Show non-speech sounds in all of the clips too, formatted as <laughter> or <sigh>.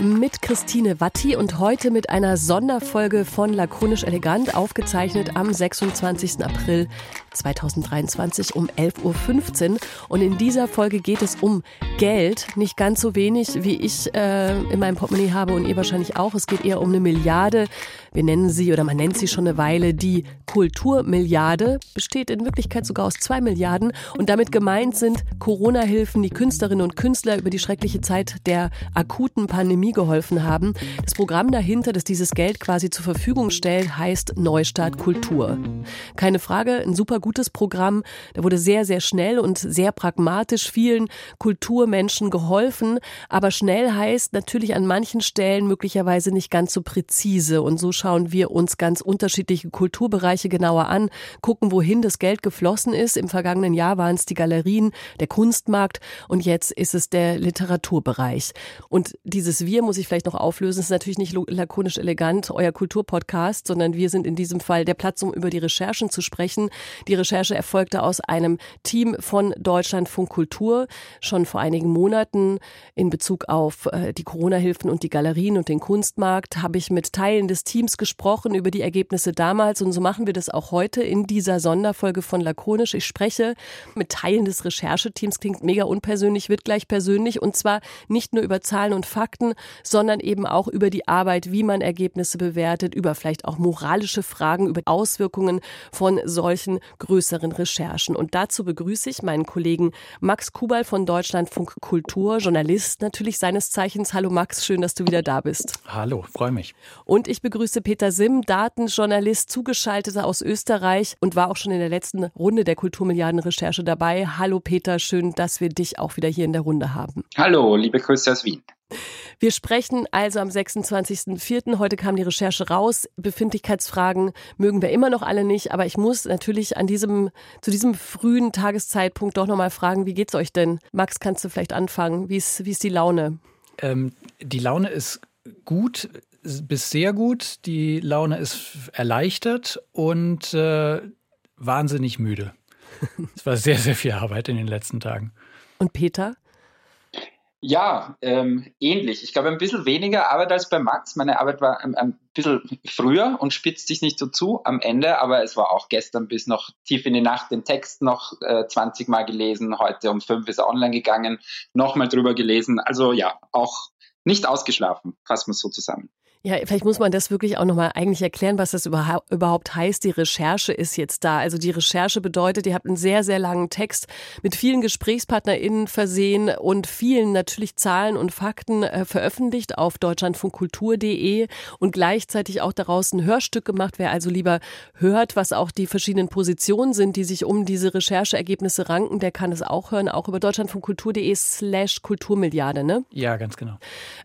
mit Christine Watti und heute mit einer Sonderfolge von Lakonisch Elegant, aufgezeichnet am 26. April 2023 um 11.15 Uhr. Und in dieser Folge geht es um Geld, nicht ganz so wenig, wie ich äh, in meinem Portemonnaie habe und ihr wahrscheinlich auch. Es geht eher um eine Milliarde. Wir nennen sie oder man nennt sie schon eine Weile die Kulturmilliarde, besteht in Wirklichkeit sogar aus zwei Milliarden. Und damit gemeint sind Corona-Hilfen, die Künstlerinnen und Künstler über die schreckliche Zeit der akuten Pandemie Pandemie geholfen haben. Das Programm dahinter, das dieses Geld quasi zur Verfügung stellt, heißt Neustart Kultur. Keine Frage, ein super gutes Programm. Da wurde sehr, sehr schnell und sehr pragmatisch vielen Kulturmenschen geholfen. Aber schnell heißt natürlich an manchen Stellen möglicherweise nicht ganz so präzise. Und so schauen wir uns ganz unterschiedliche Kulturbereiche genauer an, gucken, wohin das Geld geflossen ist. Im vergangenen Jahr waren es die Galerien, der Kunstmarkt und jetzt ist es der Literaturbereich. Und dieses Wir wir, muss ich vielleicht noch auflösen, ist natürlich nicht lakonisch elegant, euer Kulturpodcast, sondern wir sind in diesem Fall der Platz, um über die Recherchen zu sprechen. Die Recherche erfolgte aus einem Team von Deutschlandfunk Kultur schon vor einigen Monaten. In Bezug auf äh, die Corona-Hilfen und die Galerien und den Kunstmarkt habe ich mit Teilen des Teams gesprochen über die Ergebnisse damals. Und so machen wir das auch heute in dieser Sonderfolge von Lakonisch. Ich spreche mit Teilen des Rechercheteams, klingt mega unpersönlich, wird gleich persönlich. Und zwar nicht nur über Zahlen und Fakten, sondern eben auch über die Arbeit, wie man Ergebnisse bewertet, über vielleicht auch moralische Fragen, über Auswirkungen von solchen größeren Recherchen. Und dazu begrüße ich meinen Kollegen Max Kubal von Deutschlandfunk Kultur, Journalist natürlich seines Zeichens. Hallo Max, schön, dass du wieder da bist. Hallo, freue mich. Und ich begrüße Peter Sim, Datenjournalist, zugeschalteter aus Österreich und war auch schon in der letzten Runde der Kulturmilliarden-Recherche dabei. Hallo Peter, schön, dass wir dich auch wieder hier in der Runde haben. Hallo, liebe Grüße aus Wien. Wir sprechen also am 26.04. Heute kam die Recherche raus. Befindlichkeitsfragen mögen wir immer noch alle nicht, aber ich muss natürlich an diesem, zu diesem frühen Tageszeitpunkt doch nochmal fragen, wie geht's euch denn? Max, kannst du vielleicht anfangen? Wie ist, wie ist die Laune? Ähm, die Laune ist gut bis sehr gut. Die Laune ist erleichtert und äh, wahnsinnig müde. Es war sehr, sehr viel Arbeit in den letzten Tagen. Und Peter? Ja, ähm, ähnlich. Ich glaube, ein bisschen weniger Arbeit als bei Max. Meine Arbeit war ein, ein bisschen früher und spitzt sich nicht so zu am Ende, aber es war auch gestern bis noch tief in die Nacht den Text noch äh, 20 Mal gelesen. Heute um fünf ist er online gegangen, nochmal drüber gelesen. Also ja, auch nicht ausgeschlafen, fassen wir es so zusammen. Ja, vielleicht muss man das wirklich auch nochmal eigentlich erklären, was das überhaupt heißt. Die Recherche ist jetzt da. Also die Recherche bedeutet, ihr habt einen sehr, sehr langen Text mit vielen GesprächspartnerInnen versehen und vielen natürlich Zahlen und Fakten äh, veröffentlicht auf deutschlandfunkkultur.de und gleichzeitig auch daraus ein Hörstück gemacht. Wer also lieber hört, was auch die verschiedenen Positionen sind, die sich um diese Rechercheergebnisse ranken, der kann es auch hören, auch über deutschlandfunkkultur.de slash Kulturmilliarde, ne? Ja, ganz genau.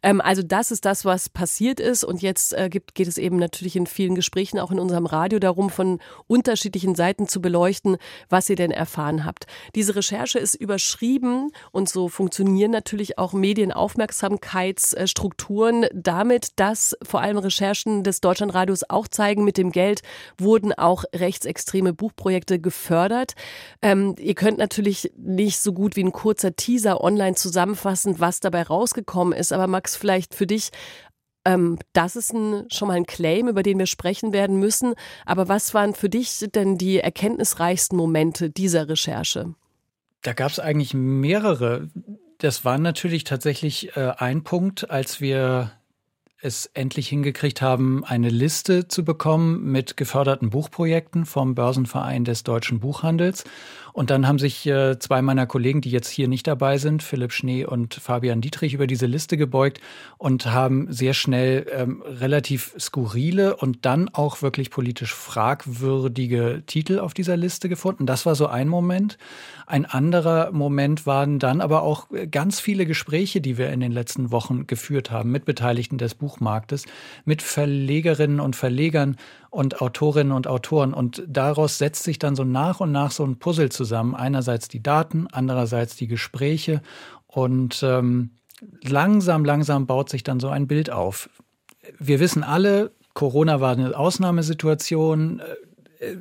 Ähm, also das ist das, was passiert ist und jetzt äh, gibt, geht es eben natürlich in vielen Gesprächen, auch in unserem Radio, darum, von unterschiedlichen Seiten zu beleuchten, was ihr denn erfahren habt. Diese Recherche ist überschrieben und so funktionieren natürlich auch Medienaufmerksamkeitsstrukturen damit, dass vor allem Recherchen des Deutschlandradios auch zeigen, mit dem Geld wurden auch rechtsextreme Buchprojekte gefördert. Ähm, ihr könnt natürlich nicht so gut wie ein kurzer Teaser online zusammenfassen, was dabei rausgekommen ist, aber Max, vielleicht für dich ähm, das ist ein, schon mal ein Claim, über den wir sprechen werden müssen. Aber was waren für dich denn die erkenntnisreichsten Momente dieser Recherche? Da gab es eigentlich mehrere. Das war natürlich tatsächlich äh, ein Punkt, als wir es endlich hingekriegt haben, eine Liste zu bekommen mit geförderten Buchprojekten vom Börsenverein des deutschen Buchhandels. Und dann haben sich äh, zwei meiner Kollegen, die jetzt hier nicht dabei sind, Philipp Schnee und Fabian Dietrich, über diese Liste gebeugt und haben sehr schnell ähm, relativ skurrile und dann auch wirklich politisch fragwürdige Titel auf dieser Liste gefunden. Das war so ein Moment. Ein anderer Moment waren dann aber auch ganz viele Gespräche, die wir in den letzten Wochen geführt haben mit Beteiligten des Buchmarktes, mit Verlegerinnen und Verlegern und Autorinnen und Autoren. Und daraus setzt sich dann so nach und nach so ein Puzzle zusammen. Einerseits die Daten, andererseits die Gespräche. Und ähm, langsam, langsam baut sich dann so ein Bild auf. Wir wissen alle, Corona war eine Ausnahmesituation.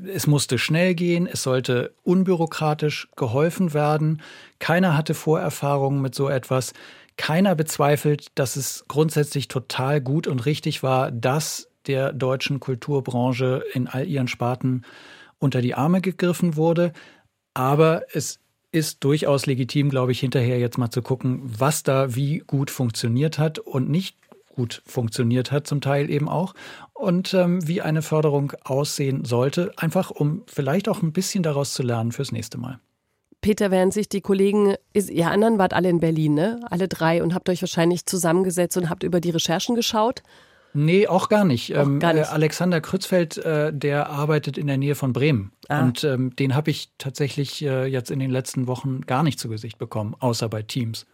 Es musste schnell gehen, es sollte unbürokratisch geholfen werden. Keiner hatte Vorerfahrungen mit so etwas. Keiner bezweifelt, dass es grundsätzlich total gut und richtig war, dass der deutschen Kulturbranche in all ihren Sparten unter die Arme gegriffen wurde. Aber es ist durchaus legitim, glaube ich, hinterher jetzt mal zu gucken, was da wie gut funktioniert hat und nicht gut funktioniert hat, zum Teil eben auch, und ähm, wie eine Förderung aussehen sollte, einfach um vielleicht auch ein bisschen daraus zu lernen fürs nächste Mal. Peter, während sich die Kollegen, ihr anderen wart alle in Berlin, ne? Alle drei und habt euch wahrscheinlich zusammengesetzt und habt über die Recherchen geschaut. Nee, auch gar nicht. Auch ähm, gar nicht. Äh, Alexander Krützfeld, äh, der arbeitet in der Nähe von Bremen. Ah. Und ähm, den habe ich tatsächlich äh, jetzt in den letzten Wochen gar nicht zu Gesicht bekommen, außer bei Teams.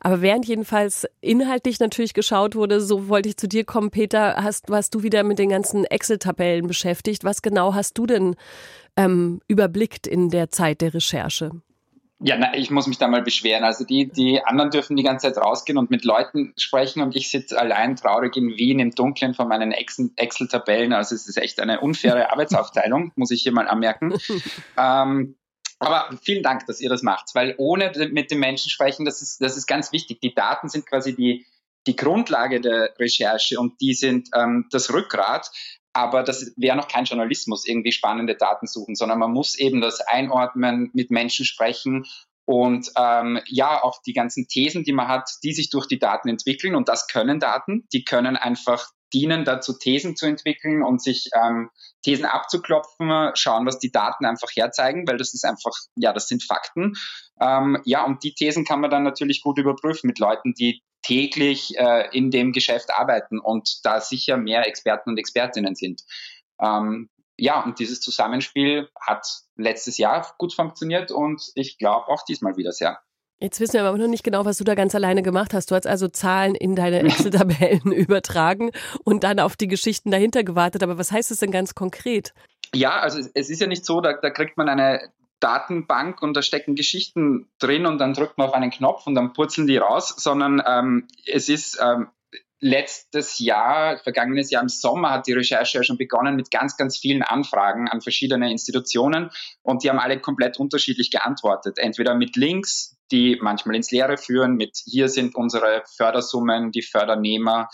Aber während jedenfalls inhaltlich natürlich geschaut wurde, so wollte ich zu dir kommen, Peter, hast, warst du wieder mit den ganzen Excel-Tabellen beschäftigt. Was genau hast du denn ähm, überblickt in der Zeit der Recherche? Ja, na, ich muss mich da mal beschweren. Also die, die anderen dürfen die ganze Zeit rausgehen und mit Leuten sprechen und ich sitze allein traurig in Wien im Dunkeln von meinen Excel-Tabellen. Also es ist echt eine unfaire <laughs> Arbeitsaufteilung, muss ich hier mal anmerken. <laughs> ähm, aber vielen Dank, dass ihr das macht, weil ohne mit den Menschen sprechen, das ist, das ist ganz wichtig. Die Daten sind quasi die, die Grundlage der Recherche und die sind ähm, das Rückgrat. Aber das wäre noch kein Journalismus, irgendwie spannende Daten suchen, sondern man muss eben das einordnen, mit Menschen sprechen und ähm, ja, auch die ganzen Thesen, die man hat, die sich durch die Daten entwickeln. Und das können Daten. Die können einfach dienen dazu, Thesen zu entwickeln und sich ähm, Thesen abzuklopfen, schauen, was die Daten einfach herzeigen, weil das ist einfach, ja, das sind Fakten. Ähm, ja, und die Thesen kann man dann natürlich gut überprüfen mit Leuten, die täglich äh, in dem Geschäft arbeiten und da sicher mehr Experten und Expertinnen sind. Ähm, ja, und dieses Zusammenspiel hat letztes Jahr gut funktioniert und ich glaube auch diesmal wieder sehr. Jetzt wissen wir aber noch nicht genau, was du da ganz alleine gemacht hast. Du hast also Zahlen in deine Excel-Tabellen <laughs> übertragen und dann auf die Geschichten dahinter gewartet. Aber was heißt das denn ganz konkret? Ja, also es ist ja nicht so, da, da kriegt man eine Datenbank und da stecken Geschichten drin und dann drückt man auf einen Knopf und dann purzeln die raus, sondern ähm, es ist ähm, letztes Jahr, vergangenes Jahr im Sommer hat die Recherche ja schon begonnen mit ganz, ganz vielen Anfragen an verschiedene Institutionen und die haben alle komplett unterschiedlich geantwortet. Entweder mit Links, die manchmal ins Leere führen, mit hier sind unsere Fördersummen, die Fördernehmer,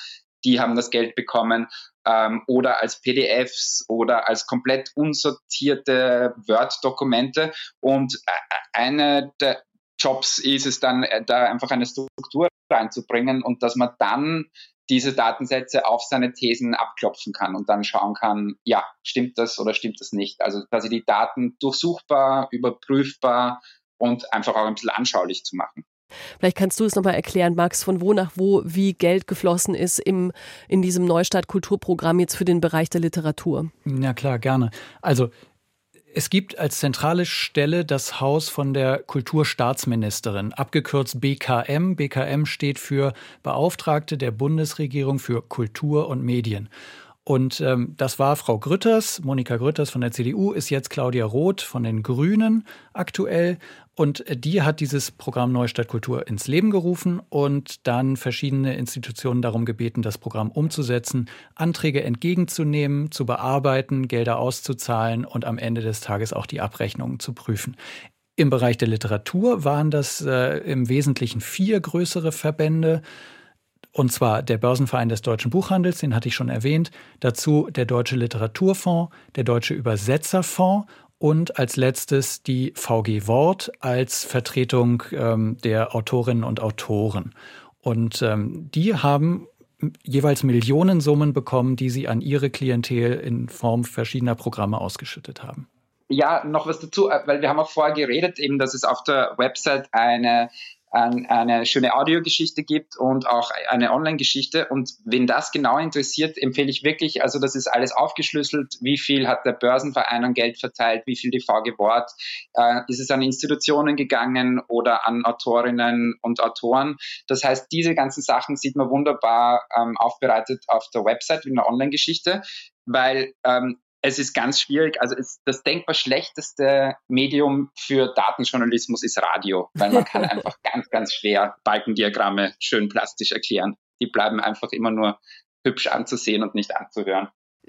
die haben das Geld bekommen ähm, oder als PDFs oder als komplett unsortierte Word-Dokumente. Und äh, eine der Jobs ist es dann, äh, da einfach eine Struktur reinzubringen und dass man dann diese Datensätze auf seine Thesen abklopfen kann und dann schauen kann, ja, stimmt das oder stimmt das nicht. Also quasi die Daten durchsuchbar, überprüfbar und einfach auch ein bisschen anschaulich zu machen. Vielleicht kannst du es nochmal erklären, Max, von wo nach wo, wie Geld geflossen ist im, in diesem Neustart Kulturprogramm jetzt für den Bereich der Literatur. Ja klar, gerne. Also es gibt als zentrale Stelle das Haus von der Kulturstaatsministerin, abgekürzt BKM. BKM steht für Beauftragte der Bundesregierung für Kultur und Medien. Und ähm, das war Frau Grütters, Monika Grütters von der CDU, ist jetzt Claudia Roth von den Grünen aktuell. Und die hat dieses Programm Neustadt Kultur ins Leben gerufen und dann verschiedene Institutionen darum gebeten, das Programm umzusetzen, Anträge entgegenzunehmen, zu bearbeiten, Gelder auszuzahlen und am Ende des Tages auch die Abrechnungen zu prüfen. Im Bereich der Literatur waren das äh, im Wesentlichen vier größere Verbände. Und zwar der Börsenverein des deutschen Buchhandels, den hatte ich schon erwähnt, dazu der Deutsche Literaturfonds, der Deutsche Übersetzerfonds und als letztes die VG Wort als Vertretung ähm, der Autorinnen und Autoren. Und ähm, die haben jeweils Millionensummen bekommen, die sie an ihre Klientel in Form verschiedener Programme ausgeschüttet haben. Ja, noch was dazu, äh, weil wir haben auch vorher geredet, eben, dass es auf der Website eine ein, eine schöne Audiogeschichte gibt und auch eine Online-Geschichte. Und wenn das genau interessiert, empfehle ich wirklich, also das ist alles aufgeschlüsselt, wie viel hat der Börsenverein an Geld verteilt, wie viel die VG Wort, äh, ist es an Institutionen gegangen oder an Autorinnen und Autoren. Das heißt, diese ganzen Sachen sieht man wunderbar ähm, aufbereitet auf der Website in der Online-Geschichte weil ähm, es ist ganz schwierig. Also es, das denkbar schlechteste Medium für Datenjournalismus ist Radio, weil man kann <laughs> einfach ganz, ganz schwer Balkendiagramme schön plastisch erklären. Die bleiben einfach immer nur hübsch anzusehen und nicht anzuhören.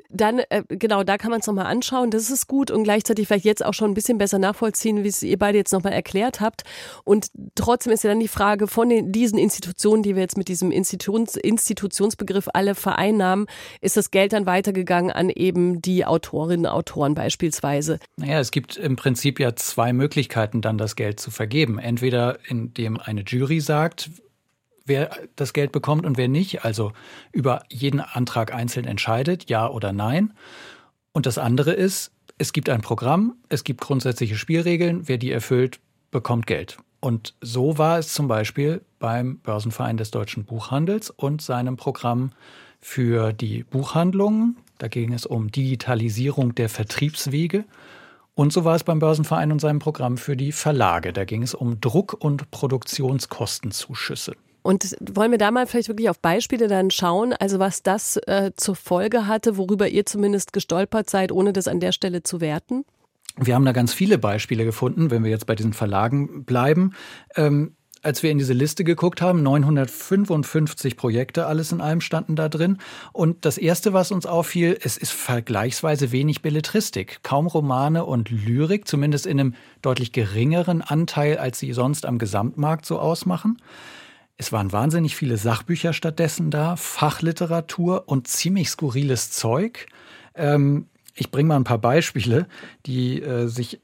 Dann, äh, genau, da kann man es nochmal anschauen. Das ist gut und gleichzeitig vielleicht jetzt auch schon ein bisschen besser nachvollziehen, wie es ihr beide jetzt nochmal erklärt habt. Und trotzdem ist ja dann die Frage von den, diesen Institutionen, die wir jetzt mit diesem Institutions, Institutionsbegriff alle vereinnahmen, ist das Geld dann weitergegangen an eben die Autorinnen und Autoren beispielsweise? Naja, es gibt im Prinzip ja zwei Möglichkeiten, dann das Geld zu vergeben. Entweder indem eine Jury sagt, wer das Geld bekommt und wer nicht, also über jeden Antrag einzeln entscheidet, ja oder nein. Und das andere ist, es gibt ein Programm, es gibt grundsätzliche Spielregeln, wer die erfüllt, bekommt Geld. Und so war es zum Beispiel beim Börsenverein des deutschen Buchhandels und seinem Programm für die Buchhandlungen. Da ging es um Digitalisierung der Vertriebswege. Und so war es beim Börsenverein und seinem Programm für die Verlage. Da ging es um Druck- und Produktionskostenzuschüsse. Und wollen wir da mal vielleicht wirklich auf Beispiele dann schauen, also was das äh, zur Folge hatte, worüber ihr zumindest gestolpert seid, ohne das an der Stelle zu werten? Wir haben da ganz viele Beispiele gefunden, wenn wir jetzt bei diesen Verlagen bleiben. Ähm, als wir in diese Liste geguckt haben, 955 Projekte, alles in allem standen da drin. Und das Erste, was uns auffiel, es ist vergleichsweise wenig Belletristik. Kaum Romane und Lyrik, zumindest in einem deutlich geringeren Anteil, als sie sonst am Gesamtmarkt so ausmachen. Es waren wahnsinnig viele Sachbücher stattdessen da, Fachliteratur und ziemlich skurriles Zeug. Ähm, ich bringe mal ein paar Beispiele, die äh, sich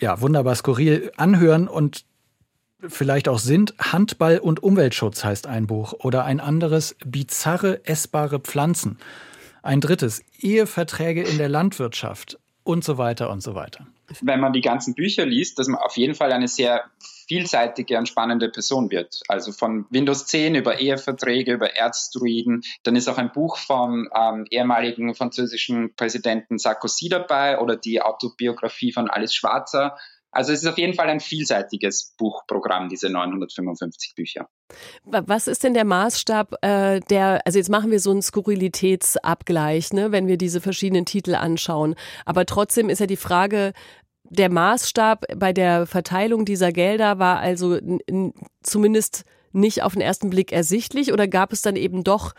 ja wunderbar skurril anhören und vielleicht auch sind. Handball und Umweltschutz heißt ein Buch oder ein anderes bizarre essbare Pflanzen. Ein drittes Eheverträge in der Landwirtschaft und so weiter und so weiter. Wenn man die ganzen Bücher liest, dass man auf jeden Fall eine sehr vielseitige und spannende Person wird. Also von Windows 10 über Eheverträge, über Erzdruiden. Dann ist auch ein Buch vom ähm, ehemaligen französischen Präsidenten Sarkozy dabei oder die Autobiografie von Alice Schwarzer. Also es ist auf jeden Fall ein vielseitiges Buchprogramm, diese 955 Bücher. Was ist denn der Maßstab äh, der, also jetzt machen wir so einen Skurrilitätsabgleich, ne, wenn wir diese verschiedenen Titel anschauen. Aber trotzdem ist ja die Frage, der Maßstab bei der Verteilung dieser Gelder war also zumindest nicht auf den ersten Blick ersichtlich oder gab es dann eben doch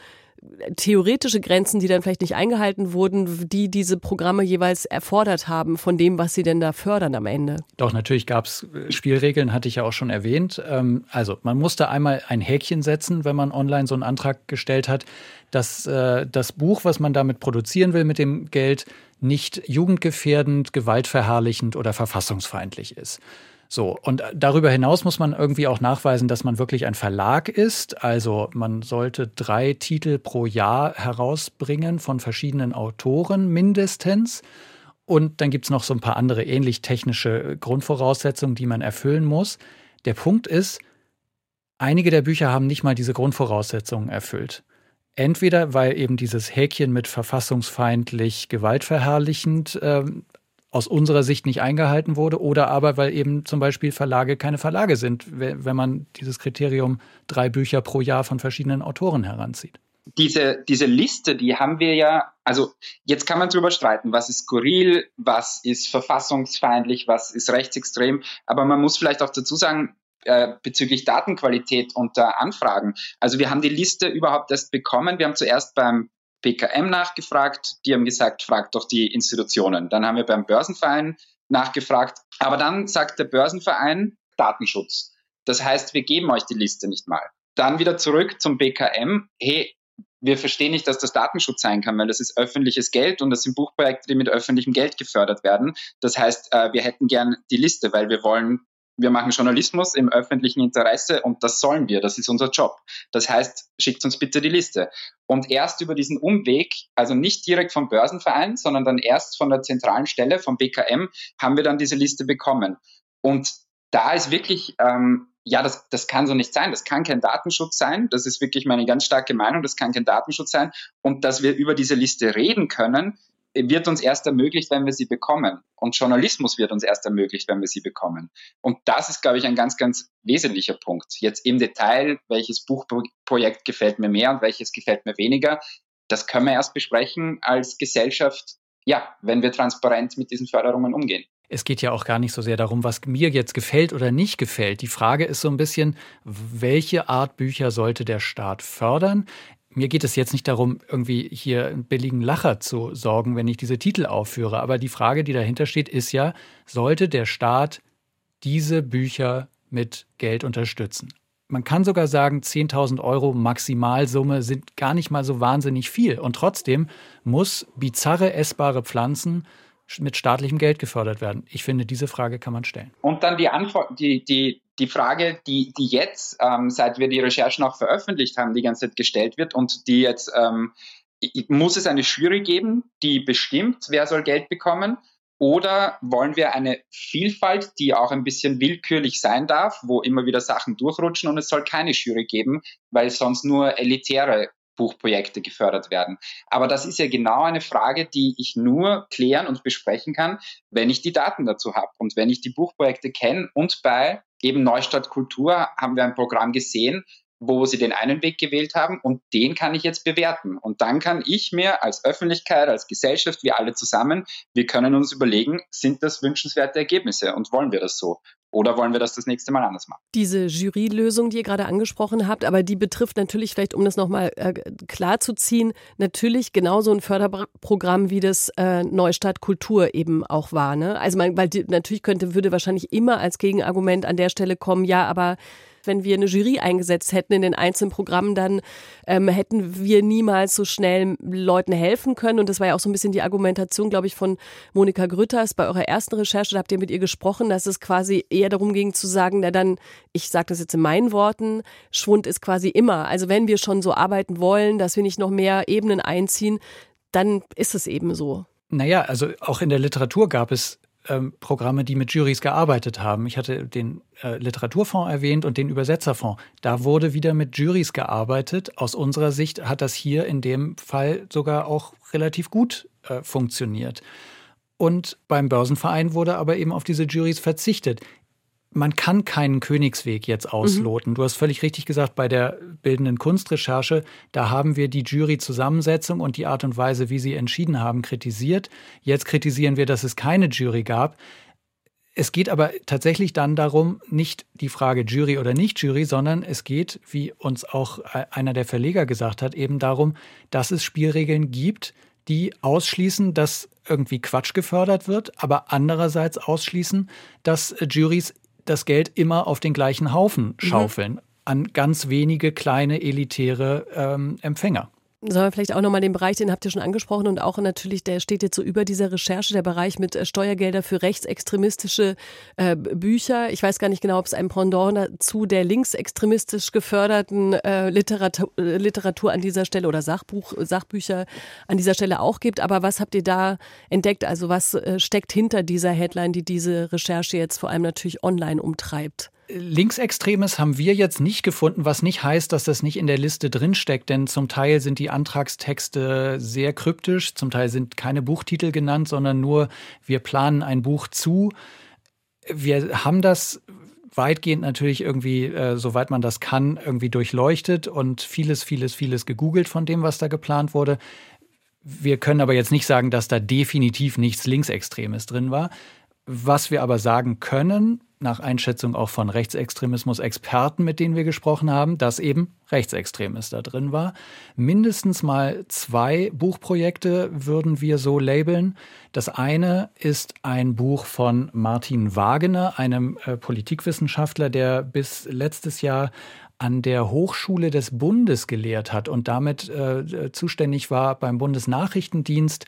theoretische Grenzen, die dann vielleicht nicht eingehalten wurden, die diese Programme jeweils erfordert haben von dem, was sie denn da fördern am Ende? Doch, natürlich gab es äh, Spielregeln, hatte ich ja auch schon erwähnt. Ähm, also man musste einmal ein Häkchen setzen, wenn man online so einen Antrag gestellt hat, dass äh, das Buch, was man damit produzieren will mit dem Geld, nicht jugendgefährdend, gewaltverherrlichend oder verfassungsfeindlich ist. So, und darüber hinaus muss man irgendwie auch nachweisen, dass man wirklich ein Verlag ist. Also man sollte drei Titel pro Jahr herausbringen von verschiedenen Autoren mindestens. Und dann gibt es noch so ein paar andere ähnlich technische Grundvoraussetzungen, die man erfüllen muss. Der Punkt ist, einige der Bücher haben nicht mal diese Grundvoraussetzungen erfüllt. Entweder weil eben dieses Häkchen mit verfassungsfeindlich, gewaltverherrlichend äh, aus unserer Sicht nicht eingehalten wurde oder aber weil eben zum Beispiel Verlage keine Verlage sind, wenn man dieses Kriterium drei Bücher pro Jahr von verschiedenen Autoren heranzieht. Diese, diese Liste, die haben wir ja, also jetzt kann man darüber streiten, was ist skurril, was ist verfassungsfeindlich, was ist rechtsextrem, aber man muss vielleicht auch dazu sagen, äh, bezüglich Datenqualität unter Anfragen. Also wir haben die Liste überhaupt erst bekommen. Wir haben zuerst beim BKM nachgefragt, die haben gesagt, fragt doch die Institutionen. Dann haben wir beim Börsenverein nachgefragt, aber dann sagt der Börsenverein Datenschutz. Das heißt, wir geben euch die Liste nicht mal. Dann wieder zurück zum BKM. Hey, wir verstehen nicht, dass das Datenschutz sein kann, weil das ist öffentliches Geld und das sind Buchprojekte, die mit öffentlichem Geld gefördert werden. Das heißt, äh, wir hätten gern die Liste, weil wir wollen wir machen Journalismus im öffentlichen Interesse und das sollen wir, das ist unser Job. Das heißt, schickt uns bitte die Liste. Und erst über diesen Umweg, also nicht direkt vom Börsenverein, sondern dann erst von der zentralen Stelle, vom BKM, haben wir dann diese Liste bekommen. Und da ist wirklich, ähm, ja, das, das kann so nicht sein. Das kann kein Datenschutz sein. Das ist wirklich meine ganz starke Meinung. Das kann kein Datenschutz sein. Und dass wir über diese Liste reden können, wird uns erst ermöglicht, wenn wir sie bekommen. Und Journalismus wird uns erst ermöglicht, wenn wir sie bekommen. Und das ist, glaube ich, ein ganz, ganz wesentlicher Punkt. Jetzt im Detail, welches Buchprojekt gefällt mir mehr und welches gefällt mir weniger, das können wir erst besprechen als Gesellschaft, ja, wenn wir transparent mit diesen Förderungen umgehen. Es geht ja auch gar nicht so sehr darum, was mir jetzt gefällt oder nicht gefällt. Die Frage ist so ein bisschen, welche Art Bücher sollte der Staat fördern? Mir geht es jetzt nicht darum, irgendwie hier einen billigen Lacher zu sorgen, wenn ich diese Titel aufführe. Aber die Frage, die dahinter steht, ist ja, sollte der Staat diese Bücher mit Geld unterstützen? Man kann sogar sagen, 10.000 Euro Maximalsumme sind gar nicht mal so wahnsinnig viel. Und trotzdem muss bizarre essbare Pflanzen mit staatlichem Geld gefördert werden? Ich finde, diese Frage kann man stellen. Und dann die Antwort, die, die, die Frage, die, die jetzt, ähm, seit wir die Recherchen auch veröffentlicht haben, die ganze Zeit gestellt wird und die jetzt, ähm, muss es eine Jury geben, die bestimmt, wer soll Geld bekommen? Oder wollen wir eine Vielfalt, die auch ein bisschen willkürlich sein darf, wo immer wieder Sachen durchrutschen und es soll keine Jury geben, weil sonst nur elitäre Buchprojekte gefördert werden. Aber das ist ja genau eine Frage, die ich nur klären und besprechen kann, wenn ich die Daten dazu habe und wenn ich die Buchprojekte kenne. Und bei eben Neustadt Kultur haben wir ein Programm gesehen, wo sie den einen Weg gewählt haben und den kann ich jetzt bewerten. Und dann kann ich mir als Öffentlichkeit, als Gesellschaft, wir alle zusammen, wir können uns überlegen, sind das wünschenswerte Ergebnisse und wollen wir das so? Oder wollen wir das das nächste Mal anders machen? Diese Jurylösung, die ihr gerade angesprochen habt, aber die betrifft natürlich, vielleicht um das nochmal äh, klar zu ziehen, natürlich genauso ein Förderprogramm, wie das äh, Neustadt Kultur eben auch war. Ne? Also man, weil die, natürlich könnte, würde wahrscheinlich immer als Gegenargument an der Stelle kommen, ja, aber wenn wir eine Jury eingesetzt hätten in den einzelnen Programmen, dann ähm, hätten wir niemals so schnell Leuten helfen können. Und das war ja auch so ein bisschen die Argumentation, glaube ich, von Monika Grütters bei eurer ersten Recherche. Da habt ihr mit ihr gesprochen, dass es quasi eher darum ging zu sagen, na dann, ich sage das jetzt in meinen Worten, Schwund ist quasi immer. Also wenn wir schon so arbeiten wollen, dass wir nicht noch mehr Ebenen einziehen, dann ist es eben so. Naja, also auch in der Literatur gab es ähm, Programme, die mit Juries gearbeitet haben. Ich hatte den äh, Literaturfonds erwähnt und den Übersetzerfonds. Da wurde wieder mit Juries gearbeitet. Aus unserer Sicht hat das hier in dem Fall sogar auch relativ gut äh, funktioniert. Und beim Börsenverein wurde aber eben auf diese Juries verzichtet man kann keinen Königsweg jetzt ausloten. Mhm. Du hast völlig richtig gesagt, bei der bildenden Kunstrecherche, da haben wir die Jury-Zusammensetzung und die Art und Weise, wie sie entschieden haben, kritisiert. Jetzt kritisieren wir, dass es keine Jury gab. Es geht aber tatsächlich dann darum, nicht die Frage Jury oder nicht Jury, sondern es geht, wie uns auch einer der Verleger gesagt hat, eben darum, dass es Spielregeln gibt, die ausschließen, dass irgendwie Quatsch gefördert wird, aber andererseits ausschließen, dass Juries das Geld immer auf den gleichen Haufen mhm. schaufeln, mhm. an ganz wenige kleine elitäre ähm, Empfänger. Sollen wir vielleicht auch nochmal den Bereich, den habt ihr schon angesprochen und auch natürlich, der steht jetzt so über dieser Recherche, der Bereich mit äh, Steuergelder für rechtsextremistische äh, Bücher. Ich weiß gar nicht genau, ob es ein Pendant dazu der linksextremistisch geförderten äh, Literatur, äh, Literatur an dieser Stelle oder Sachbuch, Sachbücher an dieser Stelle auch gibt. Aber was habt ihr da entdeckt? Also was äh, steckt hinter dieser Headline, die diese Recherche jetzt vor allem natürlich online umtreibt? Linksextremes haben wir jetzt nicht gefunden, was nicht heißt, dass das nicht in der Liste drinsteckt, denn zum Teil sind die Antragstexte sehr kryptisch, zum Teil sind keine Buchtitel genannt, sondern nur wir planen ein Buch zu. Wir haben das weitgehend natürlich irgendwie, äh, soweit man das kann, irgendwie durchleuchtet und vieles, vieles, vieles gegoogelt von dem, was da geplant wurde. Wir können aber jetzt nicht sagen, dass da definitiv nichts Linksextremes drin war. Was wir aber sagen können, nach Einschätzung auch von Rechtsextremismus-Experten, mit denen wir gesprochen haben, dass eben Rechtsextremes da drin war. Mindestens mal zwei Buchprojekte würden wir so labeln. Das eine ist ein Buch von Martin Wagener, einem äh, Politikwissenschaftler, der bis letztes Jahr an der Hochschule des Bundes gelehrt hat und damit äh, zuständig war beim Bundesnachrichtendienst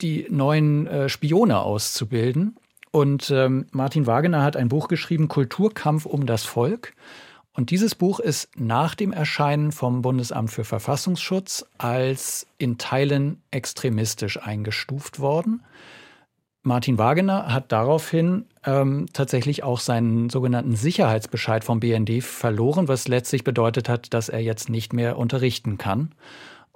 die neuen äh, Spione auszubilden. Und ähm, Martin Wagener hat ein Buch geschrieben, Kulturkampf um das Volk. Und dieses Buch ist nach dem Erscheinen vom Bundesamt für Verfassungsschutz als in Teilen extremistisch eingestuft worden. Martin Wagener hat daraufhin ähm, tatsächlich auch seinen sogenannten Sicherheitsbescheid vom BND verloren, was letztlich bedeutet hat, dass er jetzt nicht mehr unterrichten kann.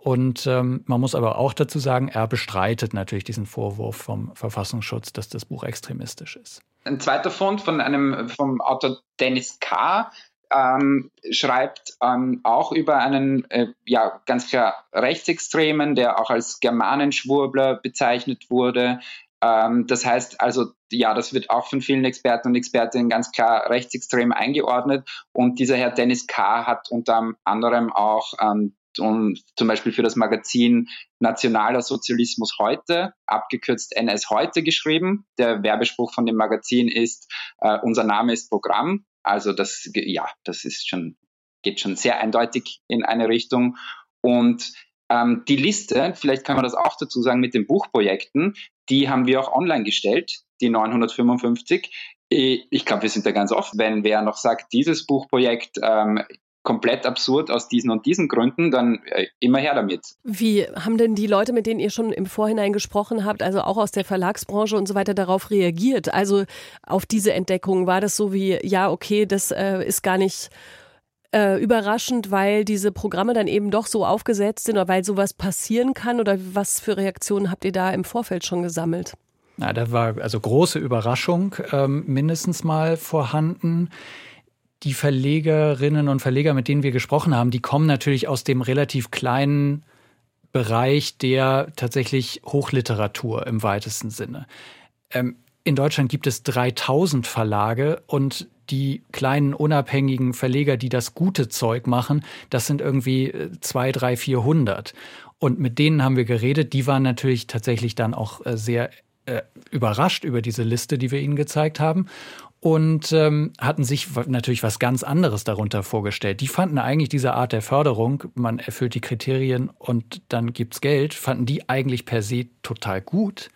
Und ähm, man muss aber auch dazu sagen, er bestreitet natürlich diesen Vorwurf vom Verfassungsschutz, dass das Buch extremistisch ist. Ein zweiter Fund von einem vom Autor Dennis K. Ähm, schreibt ähm, auch über einen äh, ja ganz klar Rechtsextremen, der auch als Germanenschwurbler bezeichnet wurde. Ähm, das heißt also, ja, das wird auch von vielen Experten und Expertinnen ganz klar rechtsextrem eingeordnet. Und dieser Herr Dennis K. hat unter anderem auch ähm, und zum Beispiel für das Magazin Nationaler Sozialismus heute, abgekürzt NS heute geschrieben. Der Werbespruch von dem Magazin ist, äh, unser Name ist Programm. Also das, ja, das ist schon, geht schon sehr eindeutig in eine Richtung. Und ähm, die Liste, vielleicht kann man das auch dazu sagen, mit den Buchprojekten, die haben wir auch online gestellt, die 955. Ich glaube, wir sind da ganz offen. Wenn wer noch sagt, dieses Buchprojekt ähm, komplett absurd aus diesen und diesen Gründen, dann äh, immer her damit. Wie haben denn die Leute, mit denen ihr schon im Vorhinein gesprochen habt, also auch aus der Verlagsbranche und so weiter, darauf reagiert? Also auf diese Entdeckung war das so wie, ja, okay, das äh, ist gar nicht äh, überraschend, weil diese Programme dann eben doch so aufgesetzt sind oder weil sowas passieren kann? Oder was für Reaktionen habt ihr da im Vorfeld schon gesammelt? Na, da war also große Überraschung ähm, mindestens mal vorhanden. Die Verlegerinnen und Verleger, mit denen wir gesprochen haben, die kommen natürlich aus dem relativ kleinen Bereich der tatsächlich Hochliteratur im weitesten Sinne. Ähm, in Deutschland gibt es 3000 Verlage und die kleinen unabhängigen Verleger, die das gute Zeug machen, das sind irgendwie äh, zwei, drei, vierhundert. Und mit denen haben wir geredet. Die waren natürlich tatsächlich dann auch äh, sehr äh, überrascht über diese Liste, die wir ihnen gezeigt haben. Und ähm, hatten sich natürlich was ganz anderes darunter vorgestellt. Die fanden eigentlich diese Art der Förderung, man erfüllt die Kriterien und dann gibt's Geld, fanden die eigentlich per se total gut.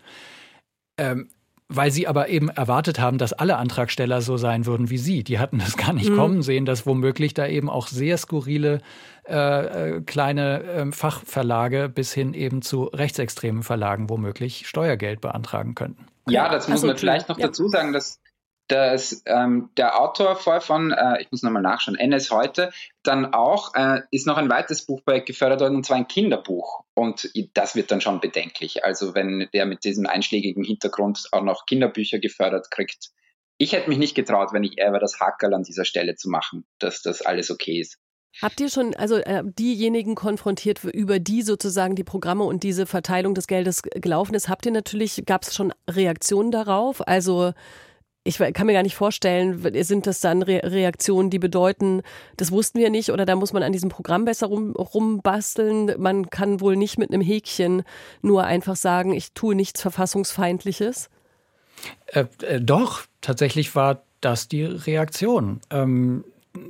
Ähm, weil sie aber eben erwartet haben, dass alle Antragsteller so sein würden wie sie. Die hatten das gar nicht mhm. kommen sehen, dass womöglich da eben auch sehr skurrile äh, äh, kleine äh, Fachverlage bis hin eben zu rechtsextremen Verlagen womöglich Steuergeld beantragen könnten. Ja, das muss so, man vielleicht noch ja. dazu sagen, dass dass ähm, der Autor vorher von, äh, ich muss nochmal nachschauen, NS heute, dann auch äh, ist noch ein weiteres Buchprojekt gefördert worden, und zwar ein Kinderbuch. Und das wird dann schon bedenklich. Also wenn der mit diesem einschlägigen Hintergrund auch noch Kinderbücher gefördert kriegt. Ich hätte mich nicht getraut, wenn ich er war, das Hackerl an dieser Stelle zu machen, dass das alles okay ist. Habt ihr schon also äh, diejenigen konfrontiert, über die sozusagen die Programme und diese Verteilung des Geldes gelaufen ist? Habt ihr natürlich, gab es schon Reaktionen darauf? Also ich kann mir gar nicht vorstellen, sind das dann Re Reaktionen, die bedeuten, das wussten wir nicht oder da muss man an diesem Programm besser rum, rumbasteln. Man kann wohl nicht mit einem Häkchen nur einfach sagen, ich tue nichts Verfassungsfeindliches. Äh, äh, doch, tatsächlich war das die Reaktion. Ähm,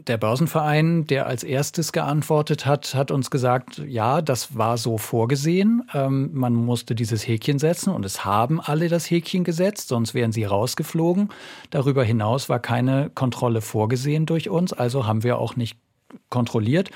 der Börsenverein, der als erstes geantwortet hat, hat uns gesagt, ja, das war so vorgesehen. Ähm, man musste dieses Häkchen setzen und es haben alle das Häkchen gesetzt, sonst wären sie rausgeflogen. Darüber hinaus war keine Kontrolle vorgesehen durch uns, also haben wir auch nicht kontrolliert.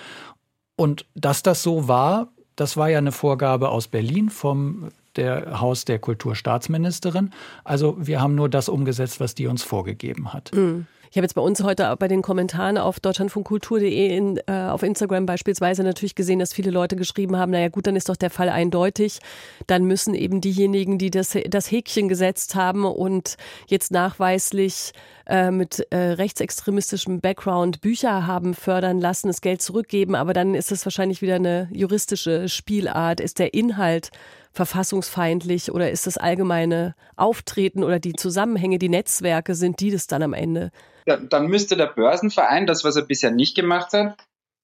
Und dass das so war, das war ja eine Vorgabe aus Berlin vom der Haus der Kulturstaatsministerin. Also wir haben nur das umgesetzt, was die uns vorgegeben hat. Mhm. Ich habe jetzt bei uns heute bei den Kommentaren auf deutschlandfunkkultur.de in, äh, auf Instagram beispielsweise natürlich gesehen, dass viele Leute geschrieben haben, naja gut, dann ist doch der Fall eindeutig. Dann müssen eben diejenigen, die das, das Häkchen gesetzt haben und jetzt nachweislich äh, mit äh, rechtsextremistischem Background Bücher haben fördern lassen, das Geld zurückgeben. Aber dann ist es wahrscheinlich wieder eine juristische Spielart. Ist der Inhalt verfassungsfeindlich oder ist das allgemeine Auftreten oder die Zusammenhänge, die Netzwerke, sind die das dann am Ende? Dann müsste der Börsenverein, das, was er bisher nicht gemacht hat,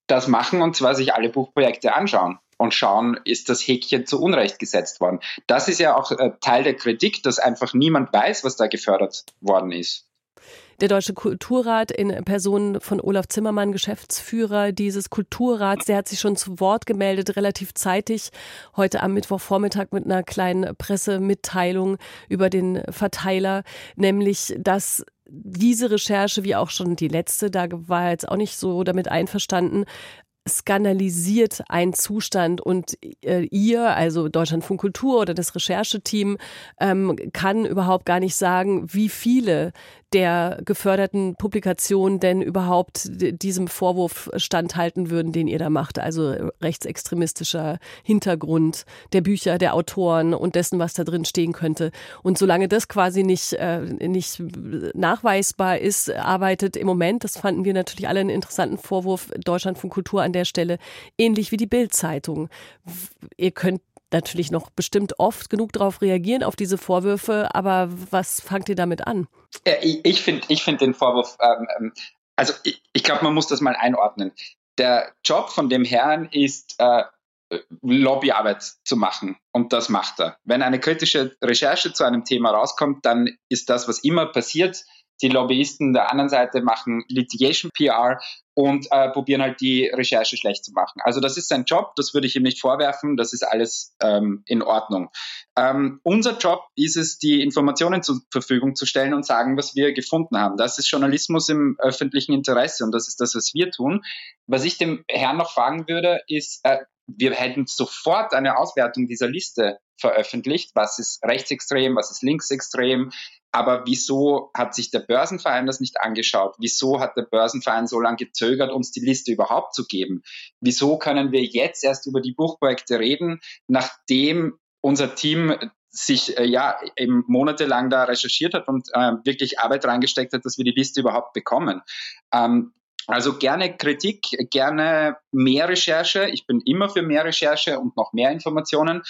das machen und zwar sich alle Buchprojekte anschauen und schauen, ist das Häkchen zu Unrecht gesetzt worden. Das ist ja auch äh, Teil der Kritik, dass einfach niemand weiß, was da gefördert worden ist. Der Deutsche Kulturrat in Person von Olaf Zimmermann, Geschäftsführer dieses Kulturrats, der hat sich schon zu Wort gemeldet, relativ zeitig, heute am Mittwochvormittag mit einer kleinen Pressemitteilung über den Verteiler, nämlich, dass diese Recherche, wie auch schon die letzte, da war jetzt auch nicht so damit einverstanden, skandalisiert ein Zustand und äh, ihr, also Deutschlandfunk Kultur oder das Rechercheteam, ähm, kann überhaupt gar nicht sagen, wie viele der geförderten Publikationen denn überhaupt diesem Vorwurf standhalten würden, den ihr da macht. Also rechtsextremistischer Hintergrund der Bücher, der Autoren und dessen, was da drin stehen könnte. Und solange das quasi nicht, äh, nicht nachweisbar ist, arbeitet im Moment, das fanden wir natürlich alle einen interessanten Vorwurf, Deutschland von Kultur an der Stelle, ähnlich wie die Bild-Zeitung. Ihr könnt natürlich noch bestimmt oft genug darauf reagieren, auf diese Vorwürfe, aber was fangt ihr damit an? Ich, finde ich find den Vorwurf, ähm, ähm, also ich, ich glaube, man muss das mal einordnen. der Job von dem Herrn ist, äh, Lobbyarbeit zu machen. Und das macht er. Wenn eine kritische Recherche zu einem Thema rauskommt, dann ist das, was immer passiert, die Lobbyisten der anderen Seite machen Litigation PR und äh, probieren halt die Recherche schlecht zu machen. Also das ist sein Job, das würde ich ihm nicht vorwerfen, das ist alles ähm, in Ordnung. Ähm, unser Job ist es, die Informationen zur Verfügung zu stellen und sagen, was wir gefunden haben. Das ist Journalismus im öffentlichen Interesse und das ist das, was wir tun. Was ich dem Herrn noch fragen würde, ist, äh, wir hätten sofort eine Auswertung dieser Liste veröffentlicht, was ist rechtsextrem, was ist linksextrem, aber wieso hat sich der Börsenverein das nicht angeschaut? Wieso hat der Börsenverein so lange gezögert, uns die Liste überhaupt zu geben? Wieso können wir jetzt erst über die Buchprojekte reden, nachdem unser Team sich äh, ja eben monatelang da recherchiert hat und äh, wirklich Arbeit reingesteckt hat, dass wir die Liste überhaupt bekommen. Ähm, also gerne Kritik, gerne mehr Recherche. Ich bin immer für mehr Recherche und noch mehr Informationen.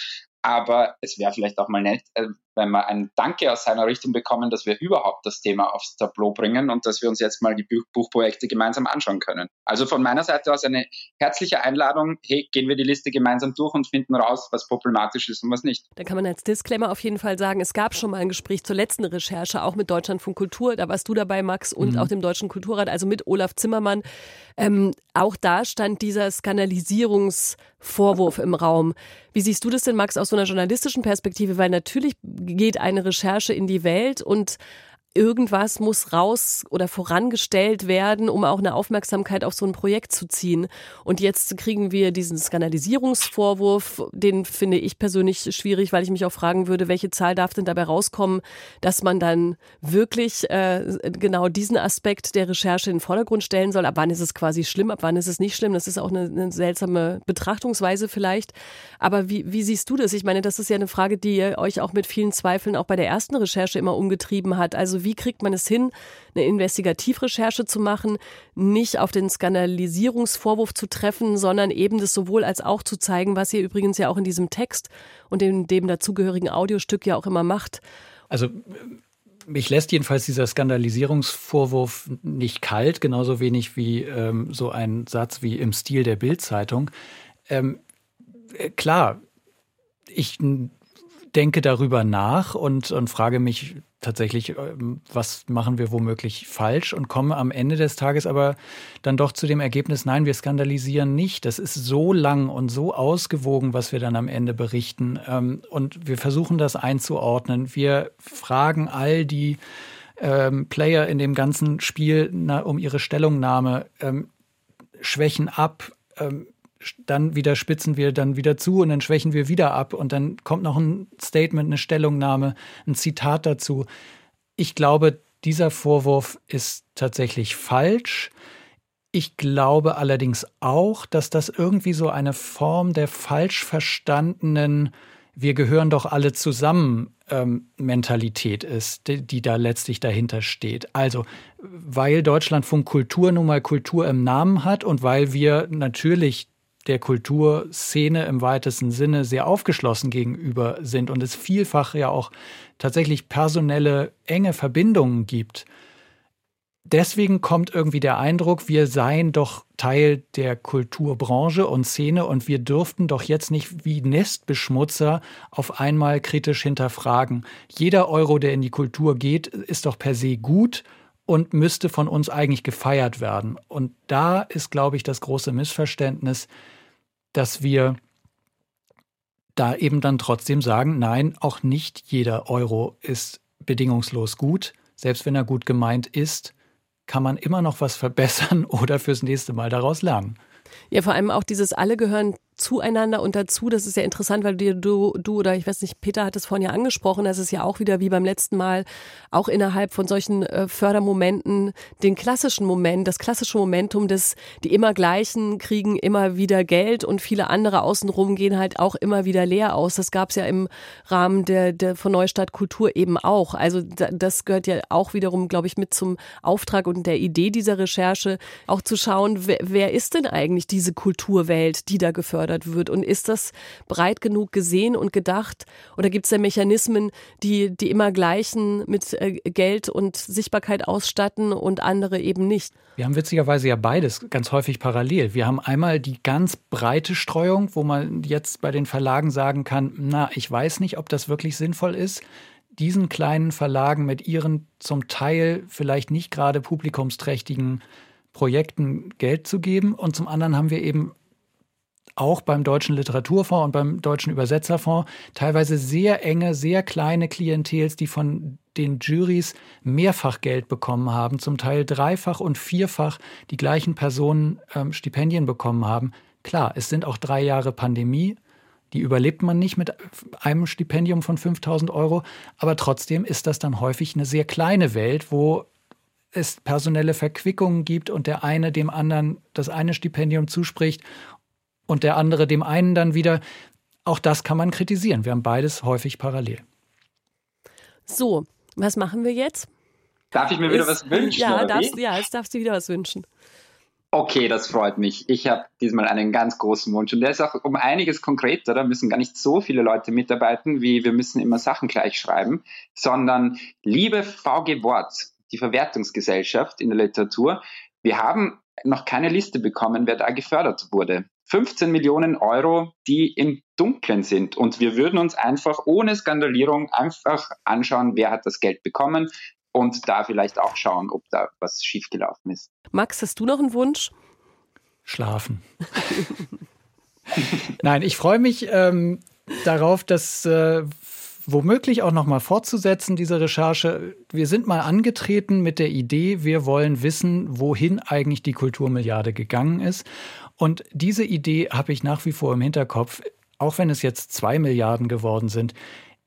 Aber es wäre vielleicht auch mal nett, äh, wenn wir ein Danke aus seiner Richtung bekommen, dass wir überhaupt das Thema aufs Tableau bringen und dass wir uns jetzt mal die Buchprojekte gemeinsam anschauen können. Also von meiner Seite aus eine herzliche Einladung. Hey, gehen wir die Liste gemeinsam durch und finden raus, was problematisch ist und was nicht. Da kann man als Disclaimer auf jeden Fall sagen, es gab schon mal ein Gespräch zur letzten Recherche, auch mit Deutschlandfunk Kultur. Da warst du dabei, Max, und mhm. auch dem Deutschen Kulturrat, also mit Olaf Zimmermann. Ähm, auch da stand dieser Skandalisierungsvorwurf im Raum. Wie siehst du das denn, Max, aus so einer journalistischen Perspektive? Weil natürlich geht eine Recherche in die Welt und irgendwas muss raus oder vorangestellt werden, um auch eine Aufmerksamkeit auf so ein Projekt zu ziehen. Und jetzt kriegen wir diesen Skandalisierungsvorwurf, den finde ich persönlich schwierig, weil ich mich auch fragen würde, welche Zahl darf denn dabei rauskommen, dass man dann wirklich äh, genau diesen Aspekt der Recherche in den Vordergrund stellen soll. Ab wann ist es quasi schlimm, ab wann ist es nicht schlimm? Das ist auch eine, eine seltsame Betrachtungsweise vielleicht. Aber wie, wie siehst du das? Ich meine, das ist ja eine Frage, die euch auch mit vielen Zweifeln auch bei der ersten Recherche immer umgetrieben hat. Also wie kriegt man es hin, eine Investigativrecherche zu machen, nicht auf den Skandalisierungsvorwurf zu treffen, sondern eben das sowohl als auch zu zeigen, was ihr übrigens ja auch in diesem Text und in dem dazugehörigen Audiostück ja auch immer macht. Also mich lässt jedenfalls dieser Skandalisierungsvorwurf nicht kalt, genauso wenig wie ähm, so ein Satz wie im Stil der Bildzeitung. Ähm, äh, klar, ich denke darüber nach und, und frage mich tatsächlich, ähm, was machen wir womöglich falsch und komme am Ende des Tages aber dann doch zu dem Ergebnis, nein, wir skandalisieren nicht. Das ist so lang und so ausgewogen, was wir dann am Ende berichten. Ähm, und wir versuchen das einzuordnen. Wir fragen all die ähm, Player in dem ganzen Spiel um ihre Stellungnahme, schwächen ab dann wieder spitzen wir dann wieder zu und dann schwächen wir wieder ab und dann kommt noch ein Statement, eine Stellungnahme, ein Zitat dazu. Ich glaube, dieser Vorwurf ist tatsächlich falsch. Ich glaube allerdings auch, dass das irgendwie so eine Form der falsch verstandenen wir gehören doch alle zusammen ähm, Mentalität ist, die, die, da letztlich dahinter steht. Also, weil Deutschlandfunk Kultur nun mal Kultur im Namen hat und weil wir natürlich der Kulturszene im weitesten Sinne sehr aufgeschlossen gegenüber sind und es vielfach ja auch tatsächlich personelle enge Verbindungen gibt. Deswegen kommt irgendwie der Eindruck, wir seien doch Teil der Kulturbranche und Szene und wir dürften doch jetzt nicht wie Nestbeschmutzer auf einmal kritisch hinterfragen. Jeder Euro, der in die Kultur geht, ist doch per se gut und müsste von uns eigentlich gefeiert werden. Und da ist, glaube ich, das große Missverständnis, dass wir da eben dann trotzdem sagen, nein, auch nicht jeder Euro ist bedingungslos gut. Selbst wenn er gut gemeint ist, kann man immer noch was verbessern <laughs> oder fürs nächste Mal daraus lernen. Ja, vor allem auch dieses alle gehören zueinander und dazu. Das ist ja interessant, weil du, du, du oder ich weiß nicht, Peter hat es vorhin ja angesprochen, dass es ja auch wieder wie beim letzten Mal auch innerhalb von solchen äh, Fördermomenten den klassischen Moment, das klassische Momentum des, die immer gleichen kriegen immer wieder Geld und viele andere außenrum gehen halt auch immer wieder leer aus. Das gab es ja im Rahmen der, der von Neustadt Kultur eben auch. Also das gehört ja auch wiederum, glaube ich, mit zum Auftrag und der Idee dieser Recherche, auch zu schauen, wer, wer ist denn eigentlich diese Kulturwelt, die da gefördert gefördert wird? Und ist das breit genug gesehen und gedacht? Oder gibt es da Mechanismen, die die immer gleichen mit äh, Geld und Sichtbarkeit ausstatten und andere eben nicht? Wir haben witzigerweise ja beides ganz häufig parallel. Wir haben einmal die ganz breite Streuung, wo man jetzt bei den Verlagen sagen kann, na, ich weiß nicht, ob das wirklich sinnvoll ist diesen kleinen Verlagen mit ihren zum Teil vielleicht nicht gerade publikumsträchtigen Projekten Geld zu geben. Und zum anderen haben wir eben auch beim Deutschen Literaturfonds und beim Deutschen Übersetzerfonds teilweise sehr enge, sehr kleine Klientels, die von den Juries mehrfach Geld bekommen haben, zum Teil dreifach und vierfach die gleichen Personen ähm, Stipendien bekommen haben. Klar, es sind auch drei Jahre Pandemie, die überlebt man nicht mit einem Stipendium von 5000 Euro, aber trotzdem ist das dann häufig eine sehr kleine Welt, wo es personelle Verquickungen gibt und der eine dem anderen das eine Stipendium zuspricht und der andere dem einen dann wieder. Auch das kann man kritisieren. Wir haben beides häufig parallel. So, was machen wir jetzt? Darf ich mir wieder ist, was wünschen? Ja, darfst, ja, jetzt darfst du wieder was wünschen. Okay, das freut mich. Ich habe diesmal einen ganz großen Wunsch und der ist auch um einiges konkreter. Da müssen gar nicht so viele Leute mitarbeiten, wie wir müssen immer Sachen gleich schreiben, sondern liebe VG Wort, die Verwertungsgesellschaft in der Literatur, wir haben noch keine Liste bekommen, wer da gefördert wurde. 15 Millionen Euro, die im Dunklen sind. Und wir würden uns einfach ohne Skandalierung einfach anschauen, wer hat das Geld bekommen, und da vielleicht auch schauen, ob da was schiefgelaufen ist. Max, hast du noch einen Wunsch? Schlafen. <laughs> Nein, ich freue mich ähm, darauf, dass äh, womöglich auch noch mal fortzusetzen, diese Recherche. Wir sind mal angetreten mit der Idee, wir wollen wissen, wohin eigentlich die Kulturmilliarde gegangen ist. Und diese Idee habe ich nach wie vor im Hinterkopf, auch wenn es jetzt zwei Milliarden geworden sind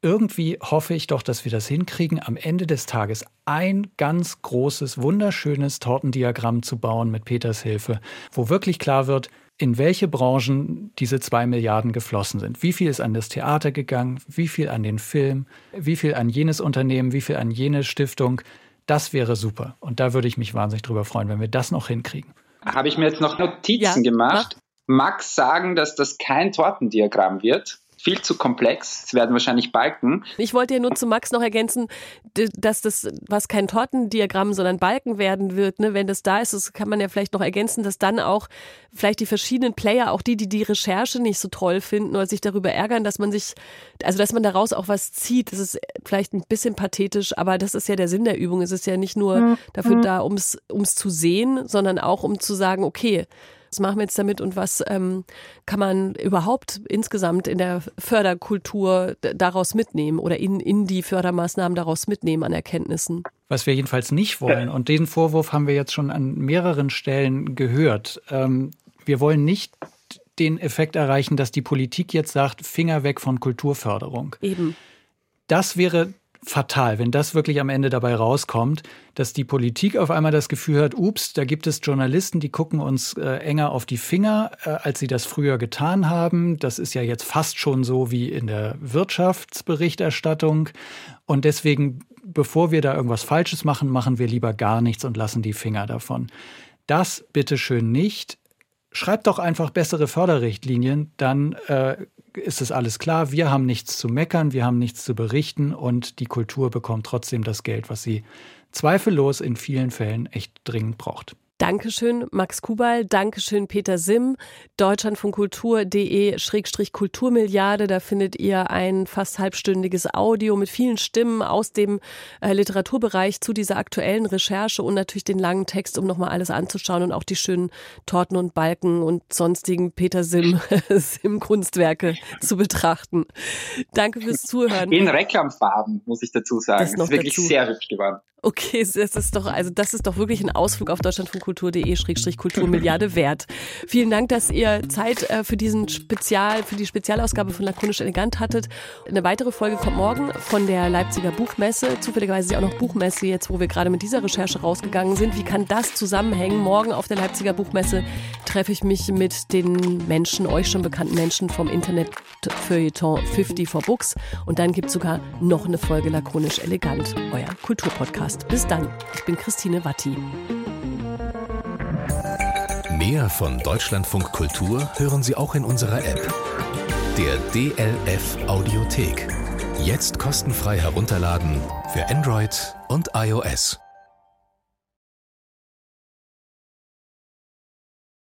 irgendwie hoffe ich doch, dass wir das hinkriegen, am Ende des Tages ein ganz großes, wunderschönes Tortendiagramm zu bauen mit Peters Hilfe, wo wirklich klar wird, in welche Branchen diese zwei Milliarden geflossen sind. Wie viel ist an das Theater gegangen, wie viel an den Film, wie viel an jenes Unternehmen, wie viel an jene Stiftung. Das wäre super. Und da würde ich mich wahnsinnig drüber freuen, wenn wir das noch hinkriegen. Habe ich mir jetzt noch Notizen ja, gemacht. Max sagen, dass das kein Tortendiagramm wird viel zu komplex. Es werden wahrscheinlich Balken. Ich wollte ja nur zu Max noch ergänzen, dass das, was kein Tortendiagramm, sondern Balken werden wird, ne? wenn das da ist, das kann man ja vielleicht noch ergänzen, dass dann auch vielleicht die verschiedenen Player, auch die, die die Recherche nicht so toll finden oder sich darüber ärgern, dass man sich, also dass man daraus auch was zieht. Das ist vielleicht ein bisschen pathetisch, aber das ist ja der Sinn der Übung. Es ist ja nicht nur dafür da, ums, ums zu sehen, sondern auch um zu sagen, okay, was machen wir jetzt damit und was ähm, kann man überhaupt insgesamt in der Förderkultur daraus mitnehmen oder in, in die Fördermaßnahmen daraus mitnehmen an Erkenntnissen? Was wir jedenfalls nicht wollen, und diesen Vorwurf haben wir jetzt schon an mehreren Stellen gehört, ähm, wir wollen nicht den Effekt erreichen, dass die Politik jetzt sagt, Finger weg von Kulturförderung. Eben. Das wäre fatal, wenn das wirklich am Ende dabei rauskommt, dass die Politik auf einmal das Gefühl hat, ups, da gibt es Journalisten, die gucken uns äh, enger auf die Finger, äh, als sie das früher getan haben. Das ist ja jetzt fast schon so wie in der Wirtschaftsberichterstattung. Und deswegen, bevor wir da irgendwas Falsches machen, machen wir lieber gar nichts und lassen die Finger davon. Das bitteschön nicht. Schreibt doch einfach bessere Förderrichtlinien, dann äh, ist es alles klar, wir haben nichts zu meckern, wir haben nichts zu berichten und die Kultur bekommt trotzdem das Geld, was sie zweifellos in vielen Fällen echt dringend braucht. Dankeschön, Max Kubal. Dankeschön, Peter Simm. Deutschlandfunkkultur.de-Kulturmilliarde. Da findet ihr ein fast halbstündiges Audio mit vielen Stimmen aus dem äh, Literaturbereich zu dieser aktuellen Recherche und natürlich den langen Text, um nochmal alles anzuschauen und auch die schönen Torten und Balken und sonstigen Peter Simm, <laughs> Simm Kunstwerke zu betrachten. Danke fürs Zuhören. In Reklamfarben, muss ich dazu sagen. Das ist, das ist wirklich dazu. sehr hübsch geworden. Okay, das ist doch, also das ist doch wirklich ein Ausflug auf deutschlandfunkkultur.de-kulturmilliarde wert. Vielen Dank, dass ihr Zeit äh, für diesen Spezial, für die Spezialausgabe von Lakonisch Elegant hattet. Eine weitere Folge kommt morgen von der Leipziger Buchmesse. Zufälligerweise ist ja auch noch Buchmesse jetzt, wo wir gerade mit dieser Recherche rausgegangen sind. Wie kann das zusammenhängen? Morgen auf der Leipziger Buchmesse treffe ich mich mit den Menschen, euch schon bekannten Menschen vom Internet Feuilleton 50 for Books. Und dann gibt es sogar noch eine Folge Lakonisch Elegant, euer Kulturpodcast. Bis dann, ich bin Christine Watti. Mehr von Deutschlandfunk Kultur hören Sie auch in unserer App. Der DLF Audiothek. Jetzt kostenfrei herunterladen für Android und iOS.